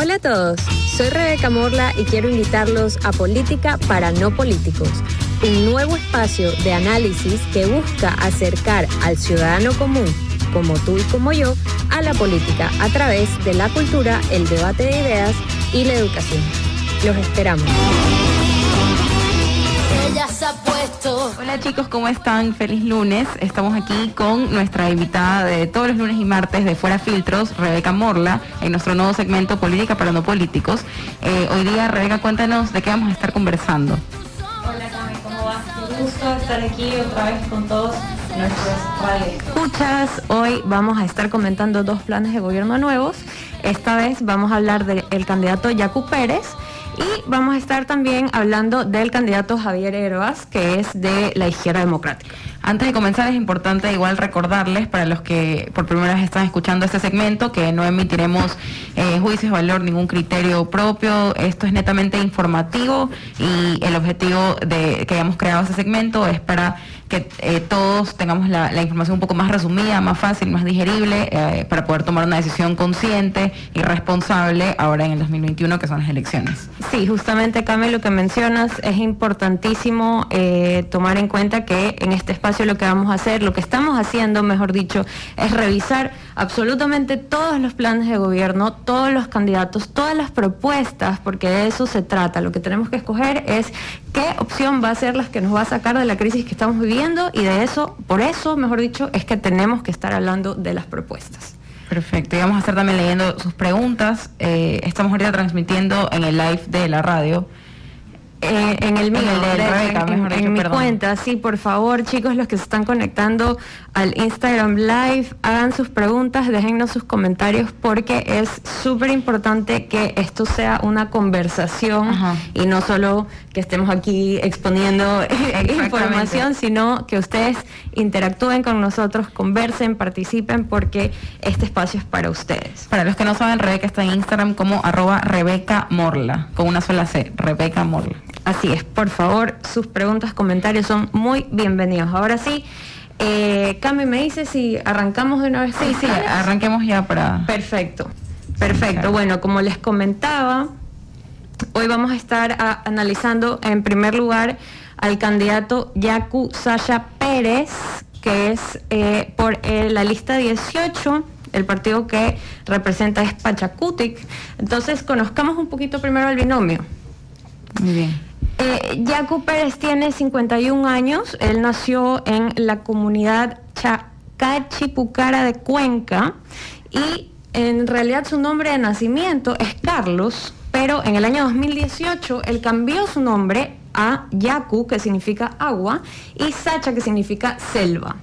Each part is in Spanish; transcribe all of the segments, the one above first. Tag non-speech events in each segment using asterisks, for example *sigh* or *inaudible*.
Hola a todos, soy Rebeca Morla y quiero invitarlos a Política para No Políticos, un nuevo espacio de análisis que busca acercar al ciudadano común, como tú y como yo, a la política a través de la cultura, el debate de ideas y la educación. Los esperamos. Hola chicos, ¿cómo están? Feliz lunes. Estamos aquí con nuestra invitada de todos los lunes y martes de Fuera Filtros, Rebeca Morla, en nuestro nuevo segmento Política para no políticos. Eh, hoy día, Rebeca, cuéntanos de qué vamos a estar conversando. Hola Cami, ¿cómo vas? Un gusto estar aquí otra vez con todos nuestros Escuchas, hoy vamos a estar comentando dos planes de gobierno nuevos. Esta vez vamos a hablar del candidato Yacu Pérez y vamos a estar también hablando del candidato Javier Herbas, que es de la izquierda democrática. Antes de comenzar es importante igual recordarles para los que por primera vez están escuchando este segmento que no emitiremos eh, juicios valor, ningún criterio propio. Esto es netamente informativo y el objetivo de que hayamos creado este segmento es para que eh, todos tengamos la, información un poco más resumida, más fácil, más digerible, eh, para poder tomar una decisión consciente y responsable ahora en el 2021, que son las elecciones. Sí, justamente, Cami, lo que mencionas es importantísimo eh, tomar en cuenta que en este espacio lo que vamos a hacer, lo que estamos haciendo, mejor dicho, es revisar absolutamente todos los planes de gobierno, todos los candidatos, todas las propuestas, porque de eso se trata. Lo que tenemos que escoger es qué opción va a ser la que nos va a sacar de la crisis que estamos viviendo y de eso, por eso, mejor dicho, es que tenemos que estar hablando de las propuestas. Perfecto, y vamos a estar también leyendo sus preguntas. Eh, estamos ahorita transmitiendo en el live de la radio eh, en el mío, en, mi cuenta, sí, por favor, chicos, los que se están conectando al Instagram Live, hagan sus preguntas, déjennos sus comentarios porque es súper importante que esto sea una conversación y no solo que estemos aquí exponiendo *laughs* información, sino que ustedes interactúen con nosotros, conversen, participen porque este espacio es para ustedes. Para los que no saben, Rebeca está en Instagram como arroba Rebeca Morla, con una sola C, Rebeca Morla. Así es, por favor, sus preguntas, comentarios son muy bienvenidos. Ahora sí, eh, Cami, me dice si arrancamos de una vez. Sí, sí, arranquemos ya para... Perfecto, perfecto. Bueno, como les comentaba, hoy vamos a estar analizando en primer lugar al candidato Yacu Sasha Pérez, que es eh, por eh, la lista 18 el partido que representa es Pachacutic. Entonces, conozcamos un poquito primero el binomio. Muy bien. Eh, Pérez tiene 51 años, él nació en la comunidad Chacachipucara de Cuenca y en realidad su nombre de nacimiento es Carlos, pero en el año 2018 él cambió su nombre a Yaku, que significa agua, y Sacha, que significa selva.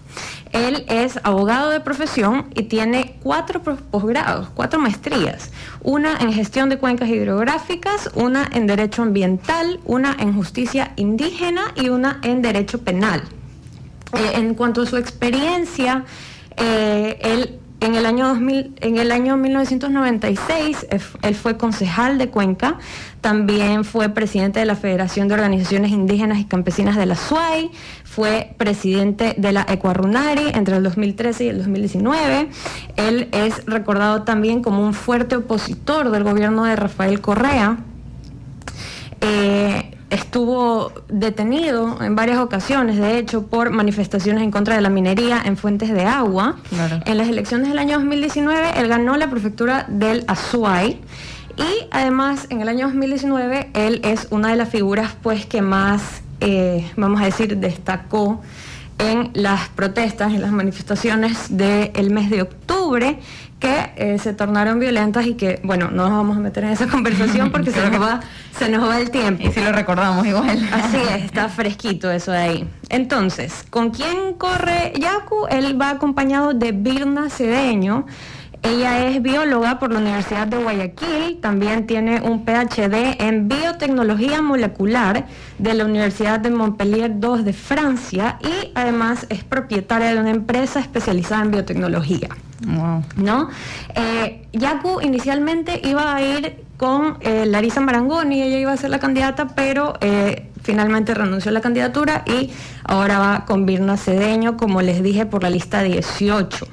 Él es abogado de profesión y tiene cuatro posgrados, cuatro maestrías. Una en gestión de cuencas hidrográficas, una en derecho ambiental, una en justicia indígena y una en derecho penal. Eh, en cuanto a su experiencia, eh, él en el año 2000, en el año 1996 él fue concejal de Cuenca, también fue presidente de la Federación de Organizaciones Indígenas y Campesinas de la SUAI, fue presidente de la Ecuarunari entre el 2013 y el 2019. Él es recordado también como un fuerte opositor del gobierno de Rafael Correa. Eh, estuvo detenido en varias ocasiones, de hecho, por manifestaciones en contra de la minería en fuentes de agua. En las elecciones del año 2019, él ganó la prefectura del Azuay. Y además, en el año 2019, él es una de las figuras pues, que más, eh, vamos a decir, destacó en las protestas, en las manifestaciones del mes de octubre, que eh, se tornaron violentas y que, bueno, no nos vamos a meter en esa *laughs* conversación porque se, nos va, se nos va el tiempo. Y si lo recordamos igual. Así es, *laughs* está fresquito eso de ahí. Entonces, ¿con quién corre Yacu? Él va acompañado de Birna Cedeño, ella es bióloga por la Universidad de Guayaquil, también tiene un PhD en biotecnología molecular de la Universidad de Montpellier II de Francia y además es propietaria de una empresa especializada en biotecnología. ¿No? Eh, Yaku inicialmente iba a ir con eh, Larisa Marangoni, ella iba a ser la candidata, pero eh, finalmente renunció a la candidatura y ahora va con Virna Cedeño, como les dije, por la lista 18.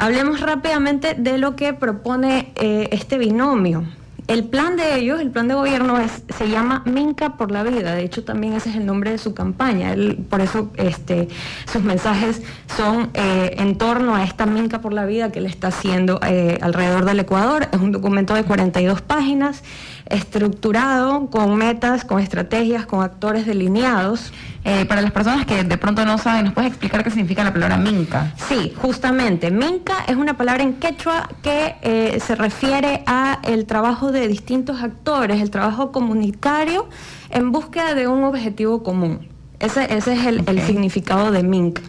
Hablemos rápidamente de lo que propone eh, este binomio. el plan de ellos, el plan de gobierno se llama Minca por la vida. De hecho, también ese es el nombre de su campaña. por eso este, sus mensajes son eh, en torno a esta Minca por la vida que le está haciendo eh, alrededor del Ecuador. Es un documento de 42 páginas estructurado con metas, con estrategias, con actores delineados. Eh, para las personas que de pronto no saben, ¿nos puedes explicar qué significa la palabra minca? Sí, justamente. Minca es una palabra en quechua que eh, se refiere a el trabajo de distintos actores, el trabajo comunitario en búsqueda de un objetivo común. Ese, es el, significado de minca.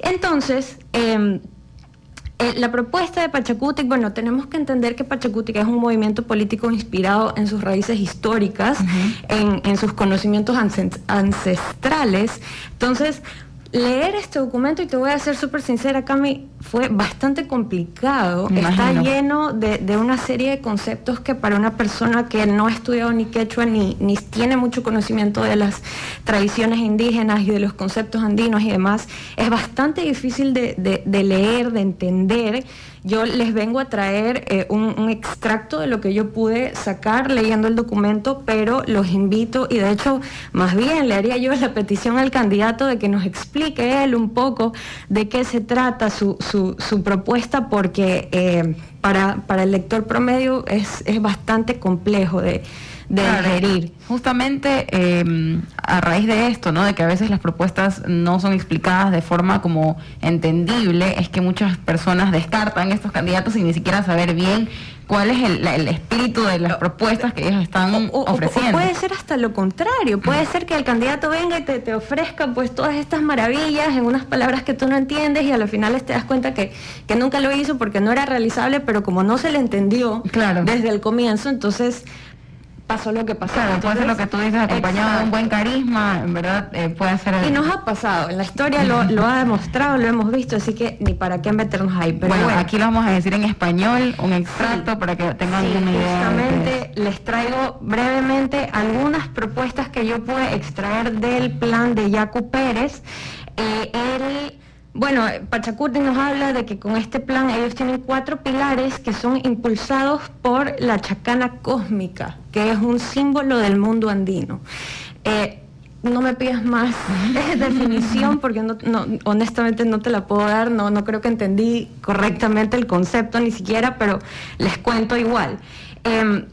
Entonces, em, eh, la propuesta de Pachacuti, bueno, tenemos que entender que Pachacuti es un movimiento político inspirado en sus raíces históricas, en, en, sus conocimientos ancestrales. Entonces, leer este documento, y te voy a ser súper sincera, Cami, fue bastante complicado. Está lleno de, una serie de conceptos que para una persona que no ha estudiado ni quechua ni, ni tiene mucho conocimiento de las tradiciones indígenas y de los conceptos andinos y demás, es bastante difícil de, de leer, de entender yo les vengo a traer eh, un, extracto de lo que yo pude sacar leyendo el documento, pero los invito y de hecho más bien le haría yo la petición al candidato de que nos explique él un poco de qué se trata su, su, propuesta, porque eh, para, para, el lector promedio es, es bastante complejo de de Justamente em, a raíz de esto, ¿no? De que a veces las propuestas no son explicadas de forma como entendible, es que muchas personas descartan estos candidatos sin ni siquiera saber bien cuál es el, espíritu de las propuestas que ellos están ofreciendo. puede ser hasta lo contrario, puede ser que el candidato venga y te, te, ofrezca pues todas estas maravillas en unas palabras que tú no entiendes y a los finales te das cuenta que, que nunca lo hizo porque no era realizable, pero como no se le entendió claro. desde el comienzo, entonces pasó lo que pasó. Claro, puede ser lo que tú dices, acompañado de un buen carisma, en verdad eh, puede ser... Y nos ha pasado, en la historia lo, ha demostrado, lo hemos visto, así que ni para qué meternos ahí. Pero bueno, aquí lo vamos a decir en español, un extracto para que tengan una idea. Justamente les traigo brevemente algunas propuestas que yo pude extraer del plan de Yacu Pérez. Eh, él bueno, Pachacurti nos habla de que con este plan ellos tienen cuatro pilares que son impulsados por la chacana cósmica, que es un símbolo del mundo andino. Eh, no me pidas más *laughs* definición porque honestamente no te la puedo dar, no, no creo que entendí correctamente el concepto ni siquiera, pero les cuento igual. Em,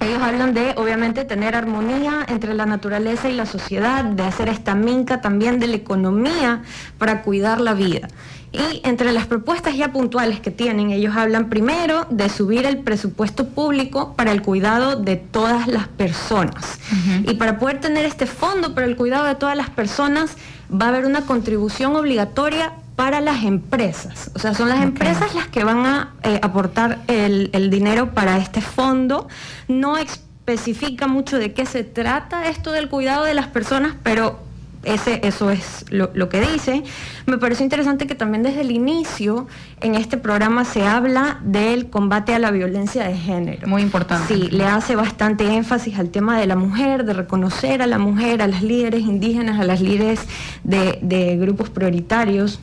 ellos hablan de, obviamente, tener armonía entre la naturaleza y la sociedad, de hacer esta minca también de la economía para cuidar la vida. Y entre las propuestas ya puntuales que tienen, ellos hablan primero de subir el presupuesto público para el cuidado de todas las personas. Y para poder tener este fondo para el cuidado de todas las personas, va a haber una contribución obligatoria para las empresas. O sea, son las empresas las que van a eh, aportar el, dinero para este fondo. No especifica mucho de qué se trata esto del cuidado de las personas, pero ese, eso es lo, lo, que dice. Me pareció interesante que también desde el inicio en este programa se habla del combate a la violencia de género. Muy importante. Sí, le hace bastante énfasis al tema de la mujer, de reconocer a la mujer, a las líderes indígenas, a las líderes de, de grupos prioritarios.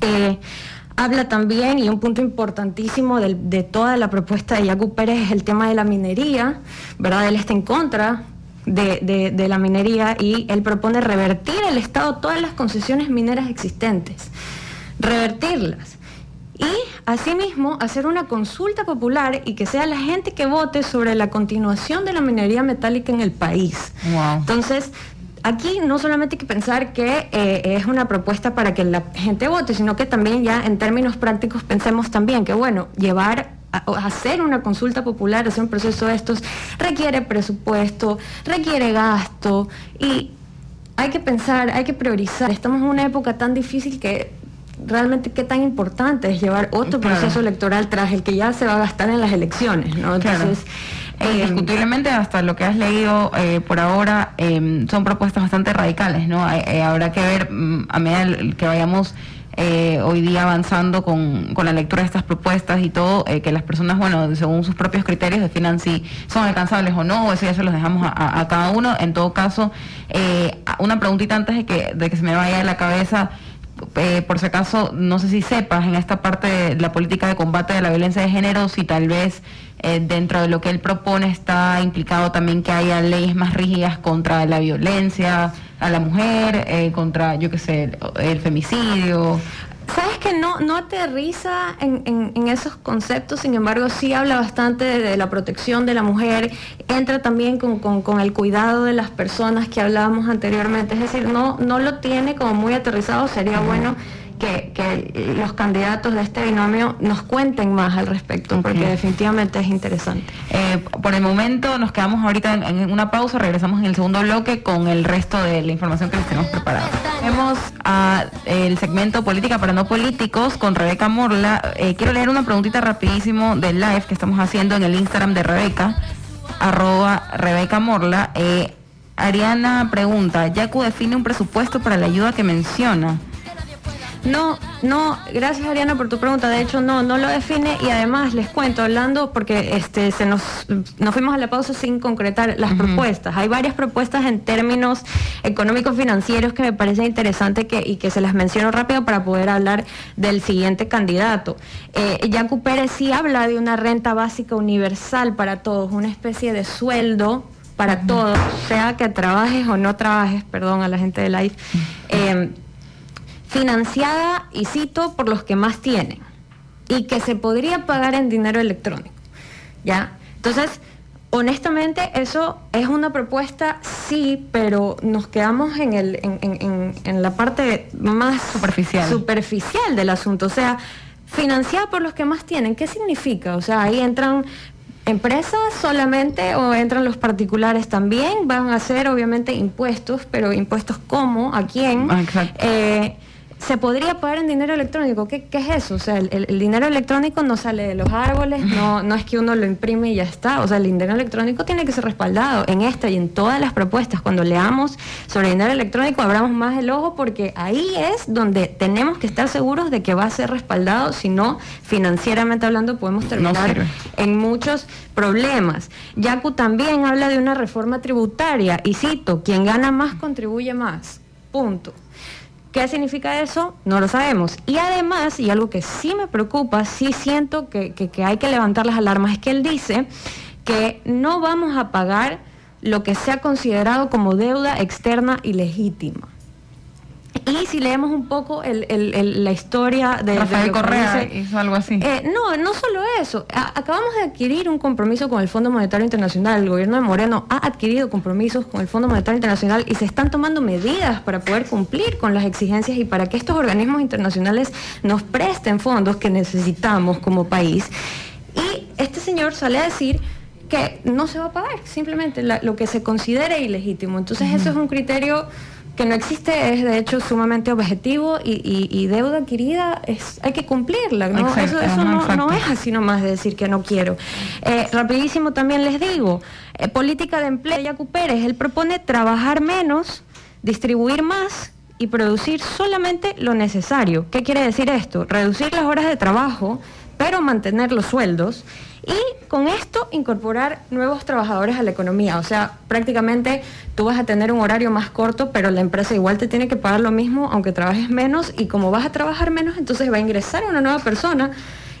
Eh, habla también, y un punto importantísimo de, toda la propuesta de Yacu Pérez es el tema de la minería, ¿verdad? Él está en contra de, la minería y él propone revertir el Estado todas las concesiones mineras existentes, revertirlas. Y asimismo hacer una consulta popular y que sea la gente que vote sobre la continuación de la minería metálica en el país. Entonces, aquí no solamente hay que pensar que eh, es una propuesta para que la gente vote, sino que también ya en términos prácticos pensemos también que, bueno, llevar hacer una consulta popular, hacer un proceso de estos, requiere presupuesto, requiere gasto y hay que pensar, hay que priorizar. Estamos en una época tan difícil que realmente qué tan importante es llevar otro proceso electoral tras el que ya se va a gastar en las elecciones, ¿no? Entonces, eh, indiscutiblemente hasta lo que has leído eh, por ahora em, son propuestas bastante radicales, ¿no? Eh, habrá que ver mm, a medida que vayamos hoy día avanzando con, la lectura de estas propuestas y todo, que las personas, bueno, según sus propios criterios definan si son alcanzables o no, o eso ya se los dejamos a, cada uno. En todo caso, una preguntita antes de que, de que se me vaya de la cabeza eh, por si acaso, no sé si sepas en esta parte de la política de combate de la violencia de género, si tal vez eh, dentro de lo que él propone está implicado también que haya leyes más rígidas contra la violencia a la mujer, eh, contra, yo qué sé, el, el femicidio. Sabes que no, no aterriza en, esos conceptos, sin embargo sí habla bastante de, la protección de la mujer, entra también con, con- con el cuidado de las personas que hablábamos anteriormente, es decir, no, no lo tiene como muy aterrizado, sería bueno que, que los candidatos de este binomio nos cuenten más al respecto, porque definitivamente es interesante. Eh, por el momento nos quedamos ahorita en, en una pausa, regresamos en el segundo bloque con el resto de la información que les tenemos preparada. Vemos a el segmento Política para no políticos con Rebeca Morla. Eh, quiero leer una preguntita rapidísimo del live que estamos haciendo en el Instagram de Rebeca, arroba Rebeca Morla. Eh, Ariana pregunta, ¿Yacu define un presupuesto para la ayuda que menciona? No, no, gracias Ariana por tu pregunta. De hecho, no, no lo define y además les cuento, hablando, porque este se nos, nos fuimos a la pausa sin concretar las propuestas. Hay varias propuestas en términos económicos financieros que me parece interesante que, y que se las menciono rápido para poder hablar del siguiente candidato. Eh, Yacu Pérez sí habla de una renta básica universal para todos, una especie de sueldo para todos, sea que trabajes o no trabajes, perdón a la gente de Life. Eh, financiada, y cito, por los que más tienen, y que se podría pagar en dinero electrónico. ¿Ya? Entonces, honestamente, eso es una propuesta, sí, pero nos quedamos en, el, en, en- en- la parte más Superficial. superficial del asunto. O sea, financiada por los que más tienen, ¿qué significa? O sea, ahí entran empresas solamente o entran los particulares también, van a ser obviamente impuestos, pero impuestos cómo, a quién. Ah, exacto. Eh, se podría pagar en dinero electrónico. ¿Qué, qué es eso? O sea, el, dinero electrónico no sale de los árboles, no, no es que uno lo imprime y ya está. O sea, el dinero electrónico tiene que ser respaldado en esta y en todas las propuestas. Cuando leamos sobre dinero electrónico, abramos más el ojo porque ahí es donde tenemos que estar seguros de que va a ser respaldado. Si no, financieramente hablando, podemos terminar en muchos problemas. Yacu también habla de una reforma tributaria y cito, quien gana más contribuye más. Punto. ¿Qué significa eso? No lo sabemos. Y además, y algo que sí me preocupa, sí siento que, hay que levantar las alarmas, es que él dice que no vamos a pagar lo que sea considerado como deuda externa ilegítima. Y si leemos un poco el- el- el- la historia de... de Rafael que Correa dice- hizo algo así. eh, no, no solo eso. A- acabamos de adquirir un compromiso con el Fondo Monetario Internacional. El gobierno de Moreno ha adquirido compromisos con el Fondo Monetario Internacional y se están tomando medidas para poder cumplir con las exigencias y para que estos organismos internacionales nos presten fondos que necesitamos como país. Y este señor sale a decir que no se va a pagar, simplemente la- lo que se considere ilegítimo. Entonces eso es un criterio que no existe, es de hecho sumamente objetivo y, y- y deuda adquirida es, hay que cumplirla, ¿no? Exacto, eso no es así nomás de decir que no quiero. Eh, rapidísimo también les digo, eh, política de empleo de Yacu Pérez, él propone trabajar menos, distribuir más y producir solamente lo necesario. ¿Qué quiere decir esto? Reducir las horas de trabajo, pero mantener los sueldos y con esto incorporar nuevos trabajadores a la economía. O sea, prácticamente tú vas a tener un horario más corto, pero la empresa igual te tiene que pagar lo mismo aunque trabajes menos y como vas a trabajar menos, entonces va a ingresar una nueva persona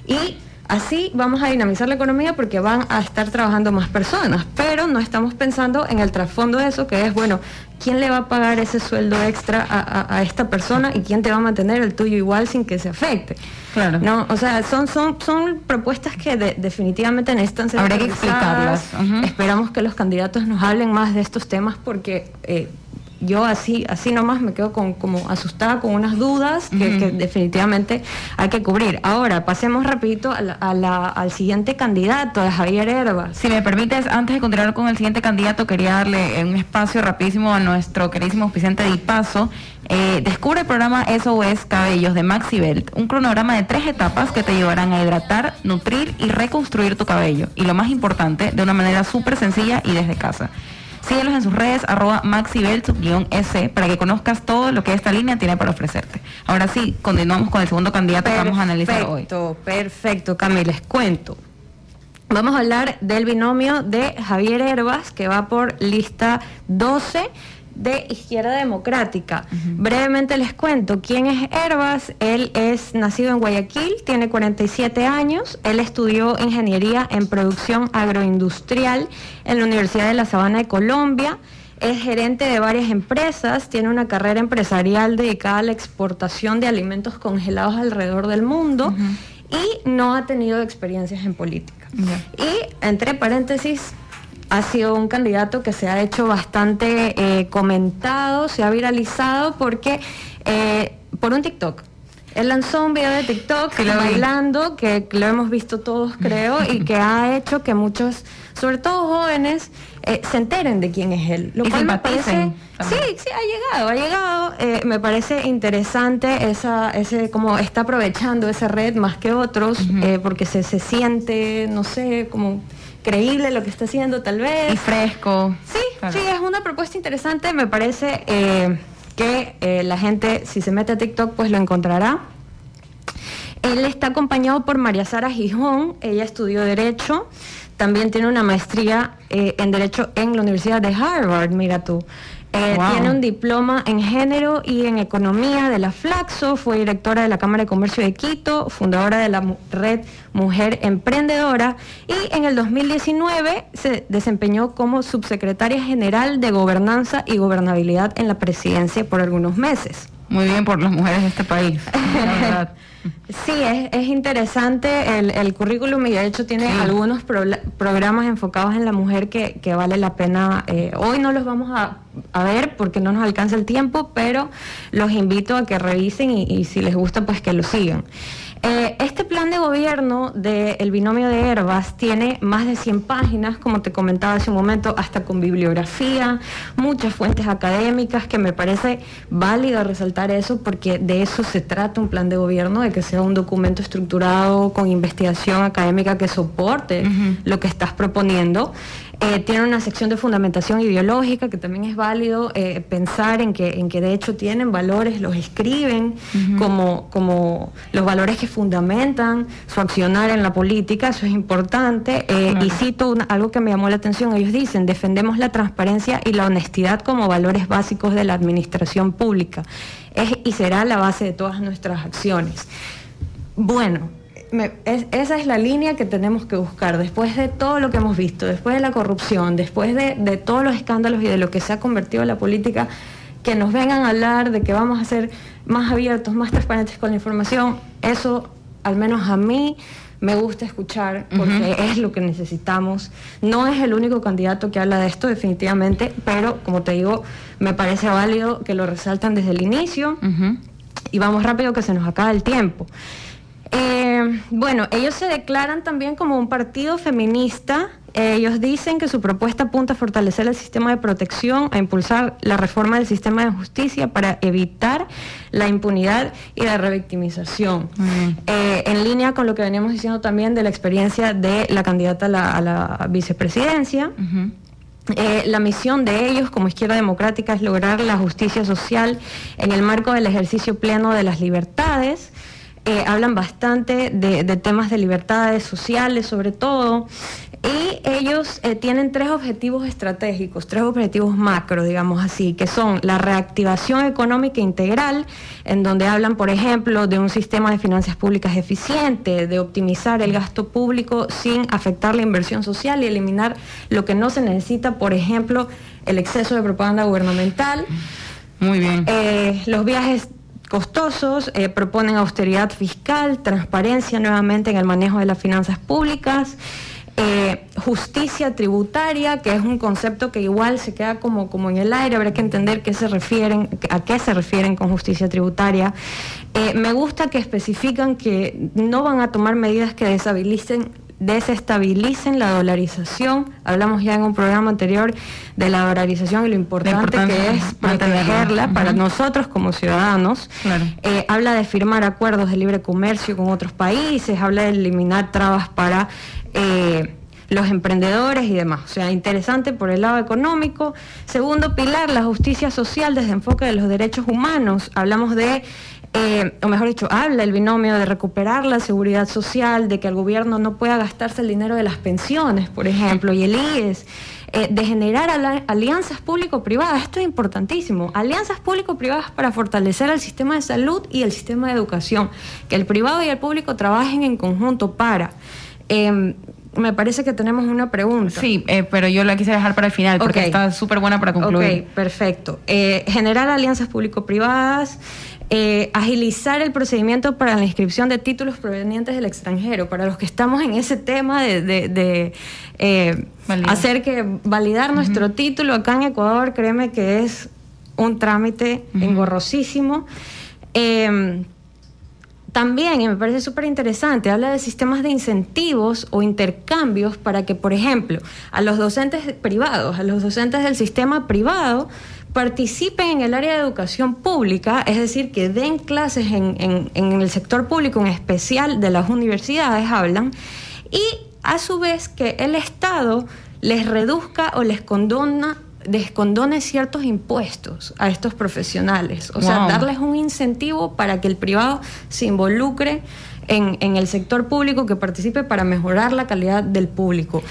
y así vamos a dinamizar la economía porque van a estar trabajando más personas, pero no estamos pensando en el trasfondo de eso, que es, bueno, ¿quién le va a pagar ese sueldo extra a, a- a esta persona y quién te va a mantener el tuyo igual sin que se afecte? Claro. No, o sea, son, son, son propuestas que de- definitivamente necesitan ser Habría que explicarlas, ujú. Esperamos que los candidatos nos hablen más de estos temas porque eh, yo así, así nomás me quedo con, como asustada con unas dudas que, definitivamente hay que cubrir. Ahora, pasemos rapidito a la- a la- al siguiente candidato, a Javier Herbas. Si me permites, antes de continuar con el siguiente candidato, quería darle eh, un espacio rapidísimo a nuestro queridísimo auspiciante de Ipaso. Eh, descubre el programa SOS Cabellos de Maxibelt, un cronograma de tres etapas que te llevarán a hidratar, nutrir y reconstruir tu cabello. Y lo más importante, de una manera súper sencilla y desde casa. Síguelos en sus redes, arroba maxibelt-s, para que conozcas todo lo que esta línea tiene para ofrecerte. Ahora sí, continuamos con el segundo candidato que vamos a analizar hoy. Perfecto, perfecto, Cami, les cuento. Vamos a hablar del binomio de Javier Herbas, que va por lista 12. De Izquierda Democrática. Brevemente les cuento quién es Herbas. Él es nacido en Guayaquil, tiene 47 años. Él estudió ingeniería en producción agroindustrial en la Universidad de La Sabana de Colombia. Es gerente de varias empresas, tiene una carrera empresarial dedicada a la exportación de alimentos congelados alrededor del mundo y no ha tenido experiencias en política. Y entre paréntesis, ha sido un candidato que se ha hecho bastante eh, comentado, se ha viralizado porque eh, por un TikTok. Él lanzó un video de TikTok bailando, que lo hemos visto todos creo, y que ha hecho que muchos, sobre todo jóvenes, eh, se enteren de quién es él. Lo cual me parece, sí, sí, ha llegado, ha llegado. me parece interesante esa, ese, como está aprovechando esa red más que otros, porque se, se siente, no sé, como creíble lo que está haciendo tal vez. Y fresco. Sí, sí, es una propuesta interesante. Me parece eh, que eh, la gente, si se mete a TikTok, pues lo encontrará. Él está acompañado por María Sara Gijón, ella estudió Derecho, también tiene una maestría eh, en Derecho en la Universidad de Harvard, mira tú. Eh, tiene un diploma en género y en economía de la Flaxo, fue directora de la Cámara de Comercio de Quito, fundadora de la red Mujer Emprendedora y en el 2019 se desempeñó como subsecretaria general de Gobernanza y Gobernabilidad en la presidencia por algunos meses. Muy bien por las mujeres de este país. *laughs* Sí, es, interesante el, currículum y de hecho tiene algunos programas enfocados en la mujer que, vale la pena. Eh, hoy no los vamos a, ver porque no nos alcanza el tiempo, pero los invito a que revisen y si les gusta pues que lo sigan. Eh, este plan de gobierno del binomio de Herbas tiene más de 100 páginas, como te comentaba hace un momento, hasta con bibliografía, muchas fuentes académicas, que me parece válido resaltar eso porque de eso se trata un plan de gobierno, de que sea un documento estructurado con investigación académica que soporte lo que estás proponiendo. Eh, tiene una sección de fundamentación ideológica que también es válido eh, pensar en que, en que de hecho tienen valores, los escriben como, como los valores que fundamentan su accionar en la política, eso es importante. Eh, y cito algo que me llamó la atención, ellos dicen, defendemos la transparencia y la honestidad como valores básicos de la administración pública. Es y será la base de todas nuestras acciones. Bueno, esa es la línea que tenemos que buscar después de todo lo que hemos visto, después de la corrupción, después de, todos los escándalos y de lo que se ha convertido la política, que nos vengan a hablar de que vamos a ser más abiertos, más transparentes con la información. Eso, al menos a mí, me gusta escuchar porque es lo que necesitamos. No es el único candidato que habla de esto, definitivamente, pero como te digo, me parece válido que lo resaltan desde el inicio. Y vamos rápido que se nos acaba el tiempo. Eh, bueno, ellos se declaran también como un partido feminista. ellos dicen que su propuesta apunta a fortalecer el sistema de protección, a impulsar la reforma del sistema de justicia para evitar la impunidad y la revictimización. Eh, en línea con lo que veníamos diciendo también de la experiencia de la candidata a la, vicepresidencia. Eh, la misión de ellos como izquierda democrática es lograr la justicia social en el marco del ejercicio pleno de las libertades, eh, hablan bastante de, temas de libertades sociales sobre todo, y ellos eh, tienen tres objetivos estratégicos, tres objetivos macro, digamos así, que son la reactivación económica integral, en donde hablan, por ejemplo, de un sistema de finanzas públicas eficiente, de optimizar el gasto público sin afectar la inversión social y eliminar lo que no se necesita, por ejemplo, el exceso de propaganda gubernamental. Muy bien. Eh, los viajes costosos, eh, proponen austeridad fiscal, transparencia nuevamente en el manejo de las finanzas públicas, eh, justicia tributaria, que es un concepto que igual se queda como, como en el aire, habrá que entender qué se refieren, a qué se refieren con justicia tributaria. Eh, me gusta que especifican que no van a tomar medidas que deshabiliten desestabilicen la dolarización. Hablamos ya en un programa anterior de la dolarización y lo importante, que es protegerla para nosotros como ciudadanos. Eh, habla de firmar acuerdos de libre comercio con otros países, habla de eliminar trabas para... Eh, los emprendedores y demás. O sea, interesante por el lado económico. Segundo pilar, la justicia social desde enfoque de los derechos humanos. Hablamos de eh, o mejor dicho, habla el binomio de recuperar la seguridad social, de que el gobierno no pueda gastarse el dinero de las pensiones, por ejemplo, y el IES. eh, de generar alianzas público-privadas. Esto es importantísimo. Alianzas público-privadas para fortalecer el sistema de salud y el sistema de educación. Que el privado y el público trabajen en conjunto para... Em, me parece que tenemos una pregunta. Sí, eh, pero yo la quise dejar para el final porque está súper buena para concluir. Ok, perfecto. Eh, generar alianzas público-privadas, eh, agilizar el procedimiento para la inscripción de títulos provenientes del extranjero, para los que estamos en ese tema de, eh, hacer que validar nuestro título acá en Ecuador, créeme que es un trámite engorrosísimo. Eh, también, y me parece súper interesante, habla de sistemas de incentivos o intercambios para que, por ejemplo, a los docentes privados, a los docentes del sistema privado, participen en el área de educación pública, es decir, que den clases en, el sector público, en especial de las universidades, hablan, y a su vez que el Estado les reduzca o les condona descondone ciertos impuestos a estos profesionales, o sea, darles un incentivo para que el privado se involucre en, en, el sector público, que participe para mejorar la calidad del público.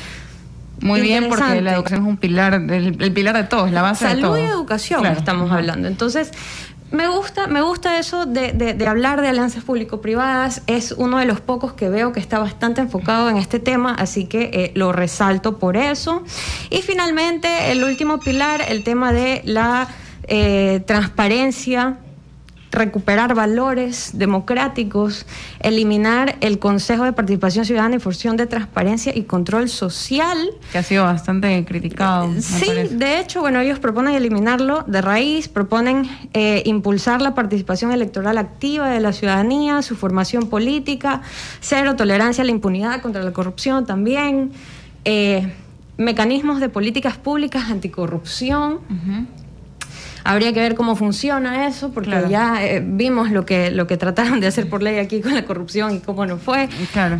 Muy bien, porque la educación es un pilar, el, pilar de todos, la base Salud de todo. Salud y educación estamos hablando. Entonces, me gusta, me gusta eso de, hablar de alianzas público-privadas. Es uno de los pocos que veo que está bastante enfocado en este tema, así que eh, lo resalto por eso. Y finalmente, el último pilar, el tema de la eh, transparencia recuperar valores democráticos, eliminar el Consejo de Participación Ciudadana y Función de Transparencia y Control Social. Que ha sido bastante criticado. Sí, de hecho, bueno, ellos proponen eliminarlo de raíz, proponen eh, impulsar la participación electoral activa de la ciudadanía, su formación política, cero tolerancia a la impunidad contra la corrupción también. Eh, mecanismos de políticas públicas anticorrupción. Habría que ver cómo funciona eso, porque ya eh, vimos lo que, lo que trataron de hacer por ley aquí con la corrupción y cómo no fue.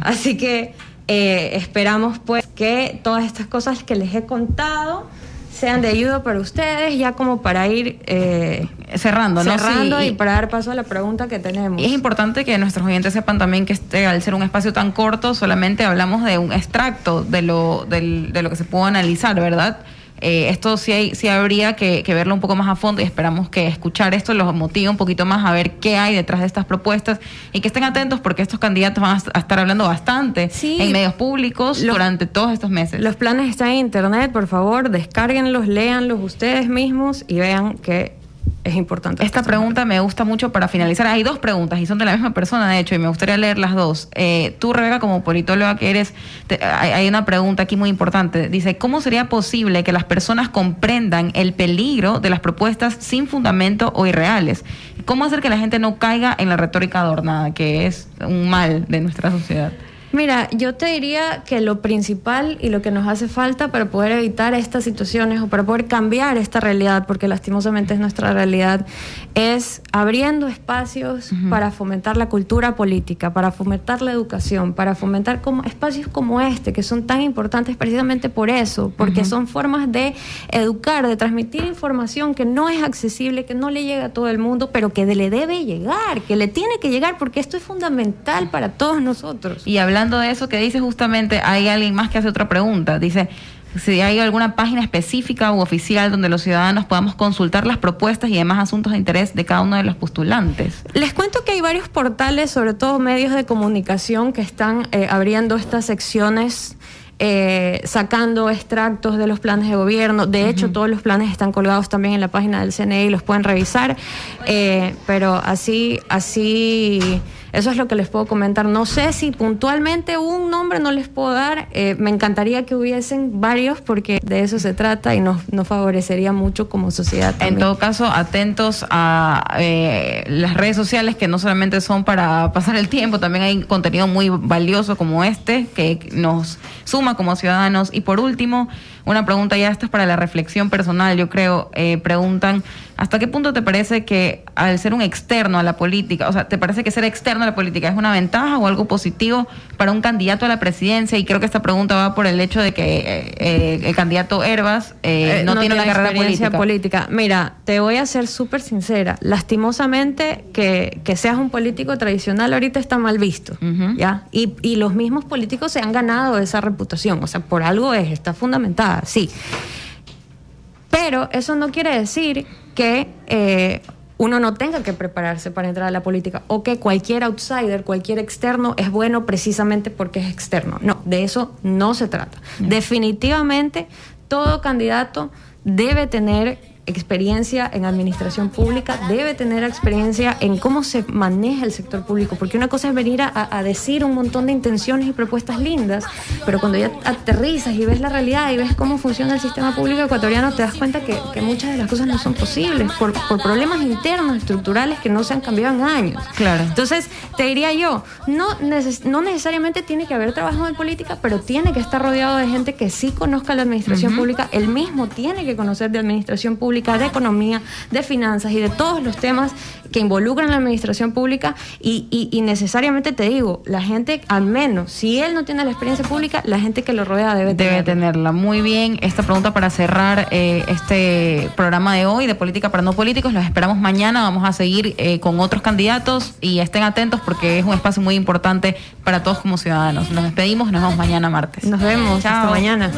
Así que eh, esperamos pues que todas estas cosas que les he contado sean de ayuda para ustedes, ya como para ir eh, cerrando, ¿no? Cerrando y, para dar paso a la pregunta que tenemos. Y es importante que nuestros oyentes sepan también que este, al ser un espacio tan corto, solamente hablamos de un extracto de lo, de lo que se pudo analizar, ¿verdad? Eh, esto sí, hay, sí habría que, verlo un poco más a fondo y esperamos que escuchar esto los motive un poquito más a ver qué hay detrás de estas propuestas y que estén atentos porque estos candidatos van a estar hablando bastante en medios públicos durante todos estos meses. Los planes están en internet, por favor, descárguenlos, léanlos ustedes mismos y vean que es importante. Esta pregunta me gusta mucho para finalizar. Hay dos preguntas y son de la misma persona, de hecho, y me gustaría leer las dos. Eh, tú, Rebeca, como politóloga que eres, hay, una pregunta aquí muy importante. Dice, ¿cómo sería posible que las personas comprendan el peligro de las propuestas sin fundamento o irreales? ¿Cómo hacer que la gente no caiga en la retórica adornada, que es un mal de nuestra sociedad? Mira, yo te diría que lo principal y lo que nos hace falta para poder evitar estas situaciones o para poder cambiar esta realidad, porque lastimosamente es nuestra realidad, es abriendo espacios para fomentar la cultura política, para fomentar la educación, para fomentar como, espacios como este, que son tan importantes precisamente por eso, porque son formas de educar, de transmitir información que no es accesible, que no le llega a todo el mundo, pero que le debe llegar, que le tiene que llegar, porque esto es fundamental para todos nosotros. Y hablando de eso que dice justamente, hay alguien más que hace otra pregunta. Dice, si hay alguna página específica u oficial donde los ciudadanos podamos consultar las propuestas y demás asuntos de interés de cada uno de los postulantes. Les cuento que hay varios portales, sobre todo medios de comunicación, que están eh, abriendo estas secciones. Eh, sacando extractos de los planes de gobierno. De hecho, todos los planes están colgados también en la página del CNE y los pueden revisar. Eh, pero así, así eso es lo que les puedo comentar. No sé si puntualmente un nombre no les puedo dar. Eh, me encantaría que hubiesen varios porque de eso se trata y nos, favorecería mucho como sociedad. En todo caso, atentos a eh, las redes sociales que no solamente son para pasar el tiempo, también hay contenido muy valioso como este que nos suma como ciudadanos. Y por último, una pregunta ya, esta es para la reflexión personal, yo creo, eh, preguntan ¿hasta qué punto te parece que al ser un externo a la política, o sea, ¿te parece que ser externo a la política es una ventaja o algo positivo para un candidato a la presidencia? Y creo que esta pregunta va por el hecho de que eh, eh, el candidato Herbas eh, no, tiene una carrera política. política. Mira, te voy a ser súper sincera. Lastimosamente, que, que, seas un político tradicional ahorita está mal visto. ¿ya? Y, y los mismos políticos se han ganado esa reputación. O sea, por algo es, está fundamentada, sí. Pero eso no quiere decir que eh, uno no tenga que prepararse para entrar a la política o que cualquier outsider, cualquier externo es bueno precisamente porque es externo. No, de eso no se trata. Definitivamente todo candidato debe tener experiencia en administración pública, debe tener experiencia en cómo se maneja el sector público, porque una cosa es venir a, decir un montón de intenciones y propuestas lindas, pero cuando ya aterrizas y ves la realidad y ves cómo funciona el sistema público ecuatoriano, te das cuenta que, muchas de las cosas no son posibles por, problemas internos, estructurales que no se han cambiado en años. Claro. Entonces, te diría yo, no, no necesariamente tiene que haber trabajo en política, pero tiene que estar rodeado de gente que sí conozca la administración pública, él mismo tiene que conocer de administración pública de economía, de finanzas y de todos los temas que involucran la administración pública y, necesariamente te digo, la gente, al menos, si él no tiene la experiencia pública, la gente que lo rodea debe, debe tenerla. Muy bien, esta pregunta para cerrar eh, este programa de hoy de Política para No Políticos, los esperamos mañana, vamos a seguir eh, con otros candidatos y estén atentos porque es un espacio muy importante para todos como ciudadanos. Nos despedimos, nos vemos mañana martes. Nos vemos, hasta mañana.